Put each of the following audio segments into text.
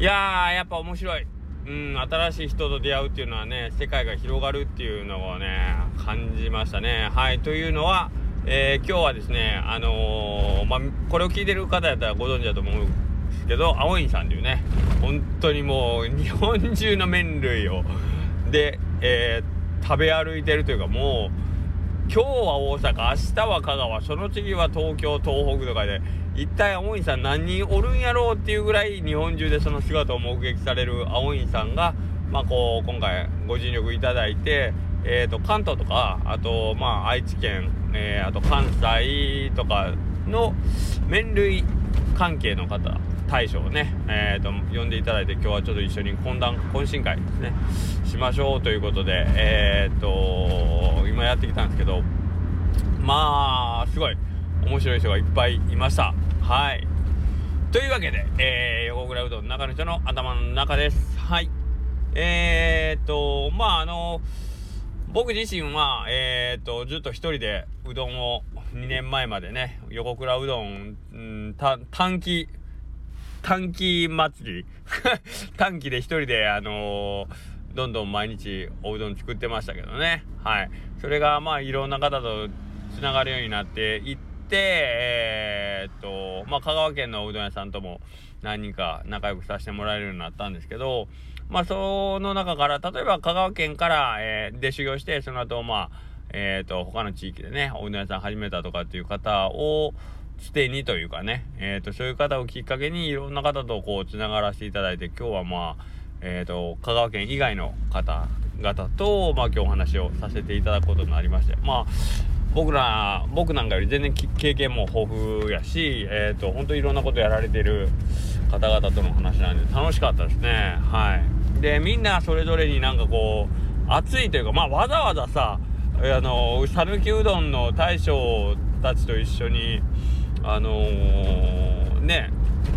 いやーやっぱ面白い。うん新しい人と出会うっていうのはね世界が広がるっていうのをね感じましたね。はいというのはえー、今日はですねあのー、まあこれを聞いてる方やったらご存知だと思うんですけど青いさんっていうね本当にもう日本中の麺類をで、えー、食べ歩いてるというかもう今日は大阪明日は香川その次は東京東北とかで一体青いさん何人おるんやろうっていうぐらい日本中でその姿を目撃される青いさんが、まあ、こう今回ご尽力いただいて、えーと、関東とかあと、まあ、愛知県、えー、あと関西とかの麺類関係の方大将をね、えーと、呼んでいただいて今日はちょっと一緒に懇談懇親会ですねしましょうということでえっ、ー、と今やってきたんですけどまあすごい面白い人がいっぱいいました。はい。というわけで、えー、横倉うどんの中の人の頭の中です。はい。えー、とまああの僕自身はえー、っとずっと一人でうどんを2年前までね横倉うどん、うん、短期短期祭り 短期で一人であのー、どんどん毎日おうどん作ってましたけどね。はい。それがまあいろんな方とつながるようになっていってえー、っとまあ香川県のうどん屋さんとも何人か仲良くさせてもらえるようになったんですけどまあその中から例えば香川県から、えー、で修行してその後まあえー、っと他の地域でねおうどん屋さん始めたとかっていう方をつてにというかね、えーと、そういう方をきっかけにいろんな方とこうつながらせていただいて今日はまあ、えーと、香川県以外の方々と、まあ、今日お話をさせていただくことになりましてまあ僕ら僕なんかより全然経験も豊富やし、えーと、本当いろんなことやられてる方々との話なんで楽しかったですね。はい。でみんなそれぞれになんかこう熱いというかまあわざわざさあの讃岐うどんの大将たちと一緒にあのー、ね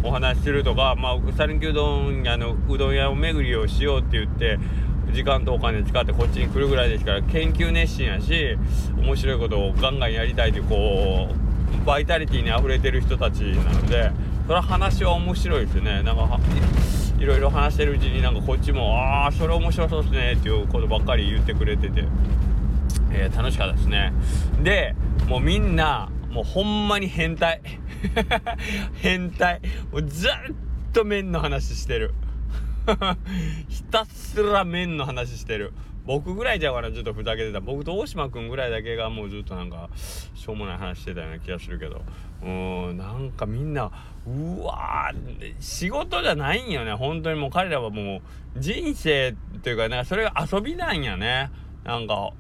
お話しするとかまあ讃岐うどん屋のうどん屋を巡りをしようって言って時間とお金使ってこっちに来るぐらいですから研究熱心やし面白いことをガンガンやりたいというこうバイタリティにあふれてる人たちなのでそれは話は面白いですよね。なんかいろいろ話してるうちになんかこっちもああそれ面白そうですねっていうことばっかり言ってくれてて、えー、楽しかったですね。でもうみんなもうほんまに変態。変態。もうずっと麺の話してる。ひたすら麺の話してる。僕ぐらいじゃかなちょっとふざけてた。僕と大島君ぐらいだけがもうずっとなんかしょうもない話してたような気がするけど。うんなんかみんなうわ仕事じゃないんよね。本当にもう彼らはもう人生というかなんかそれが遊びなんやね。なんか、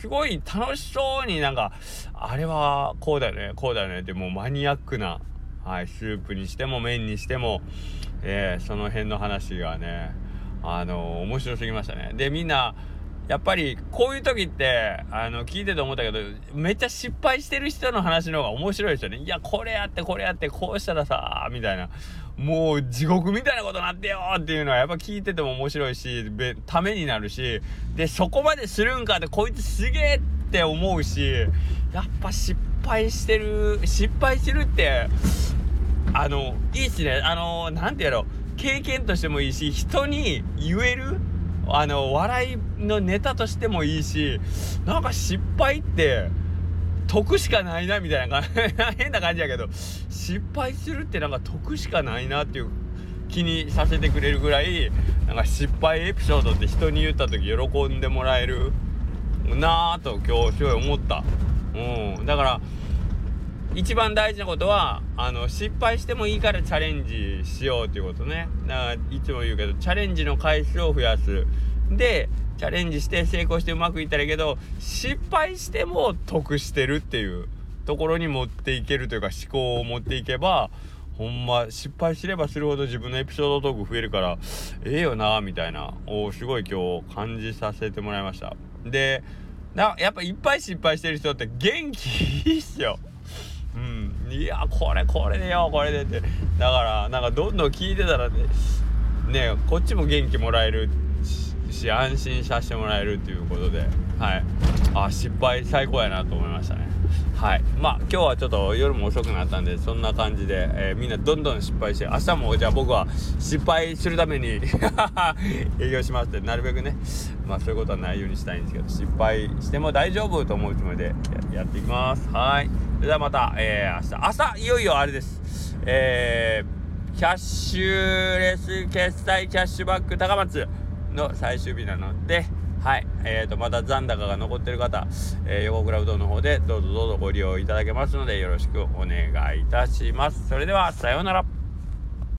すごい楽しそうになんか、あれはこうだよね、こうだよねってもうマニアックな、はい、スープにしても麺にしても、えー、その辺の話がね、あのー、面白すぎましたね。で、みんな、やっぱりこういう時ってあの聞いてて思ったけどめっちゃ失敗してる人の話の方が面白いですよねいやこれやってこれやってこうしたらさみたいなもう地獄みたいなことなってよっていうのはやっぱ聞いてても面白いしためになるしでそこまでするんかってこいつすげえって思うしやっぱ失敗してる失敗してるってあのいいっすね。あの何てやろう。経験としてもいいし人に言えるあの笑いのネタとしてもいいしなんか失敗って得しかないなみたいな 変な感じやけど失敗するってなんか得しかないなっていう気にさせてくれるぐらいなんか失敗エピソードって人に言った時喜んでもらえるなぁと今日すごい思った。うん、だから一番大事なことはあの失敗してもいいからチャレンジしようっていうことね。だからいつも言うけどチャレンジの回数を増やす。でチャレンジして成功してうまくいったらいいけど失敗しても得してるっていうところに持っていけるというか思考を持っていけばほんま失敗すればするほど自分のエピソードトーク増えるからええよなみたいな。をすごい今日感じさせてもらいました。でなやっぱいっぱい失敗してる人って元気いいっすよ。うん。いやこれこれでよこれでって。だからなんかどんどん聞いてたらねねこっちも元気もらえるし安心させてもらえるっていうことで。はい。あ失敗最高やなと思いましたね。はい。まあ今日はちょっと夜も遅くなったんでそんな感じで、えー、みんなどんどん失敗して明日もじゃあ僕は失敗するために 営業しますってなるべくね。まあそういうことはないようにしたいんですけど失敗しても大丈夫と思うつもりでやっていきます。はい。ではまた、えー、明日朝いよいよあれですえー、キャッシュレス決済キャッシュバック高松の最終日なのではい、えーと、また残高が残ってる方、えー、横倉うどんの方でどうぞどうぞご利用いただけますのでよろしくお願いいたします。それではさようなら。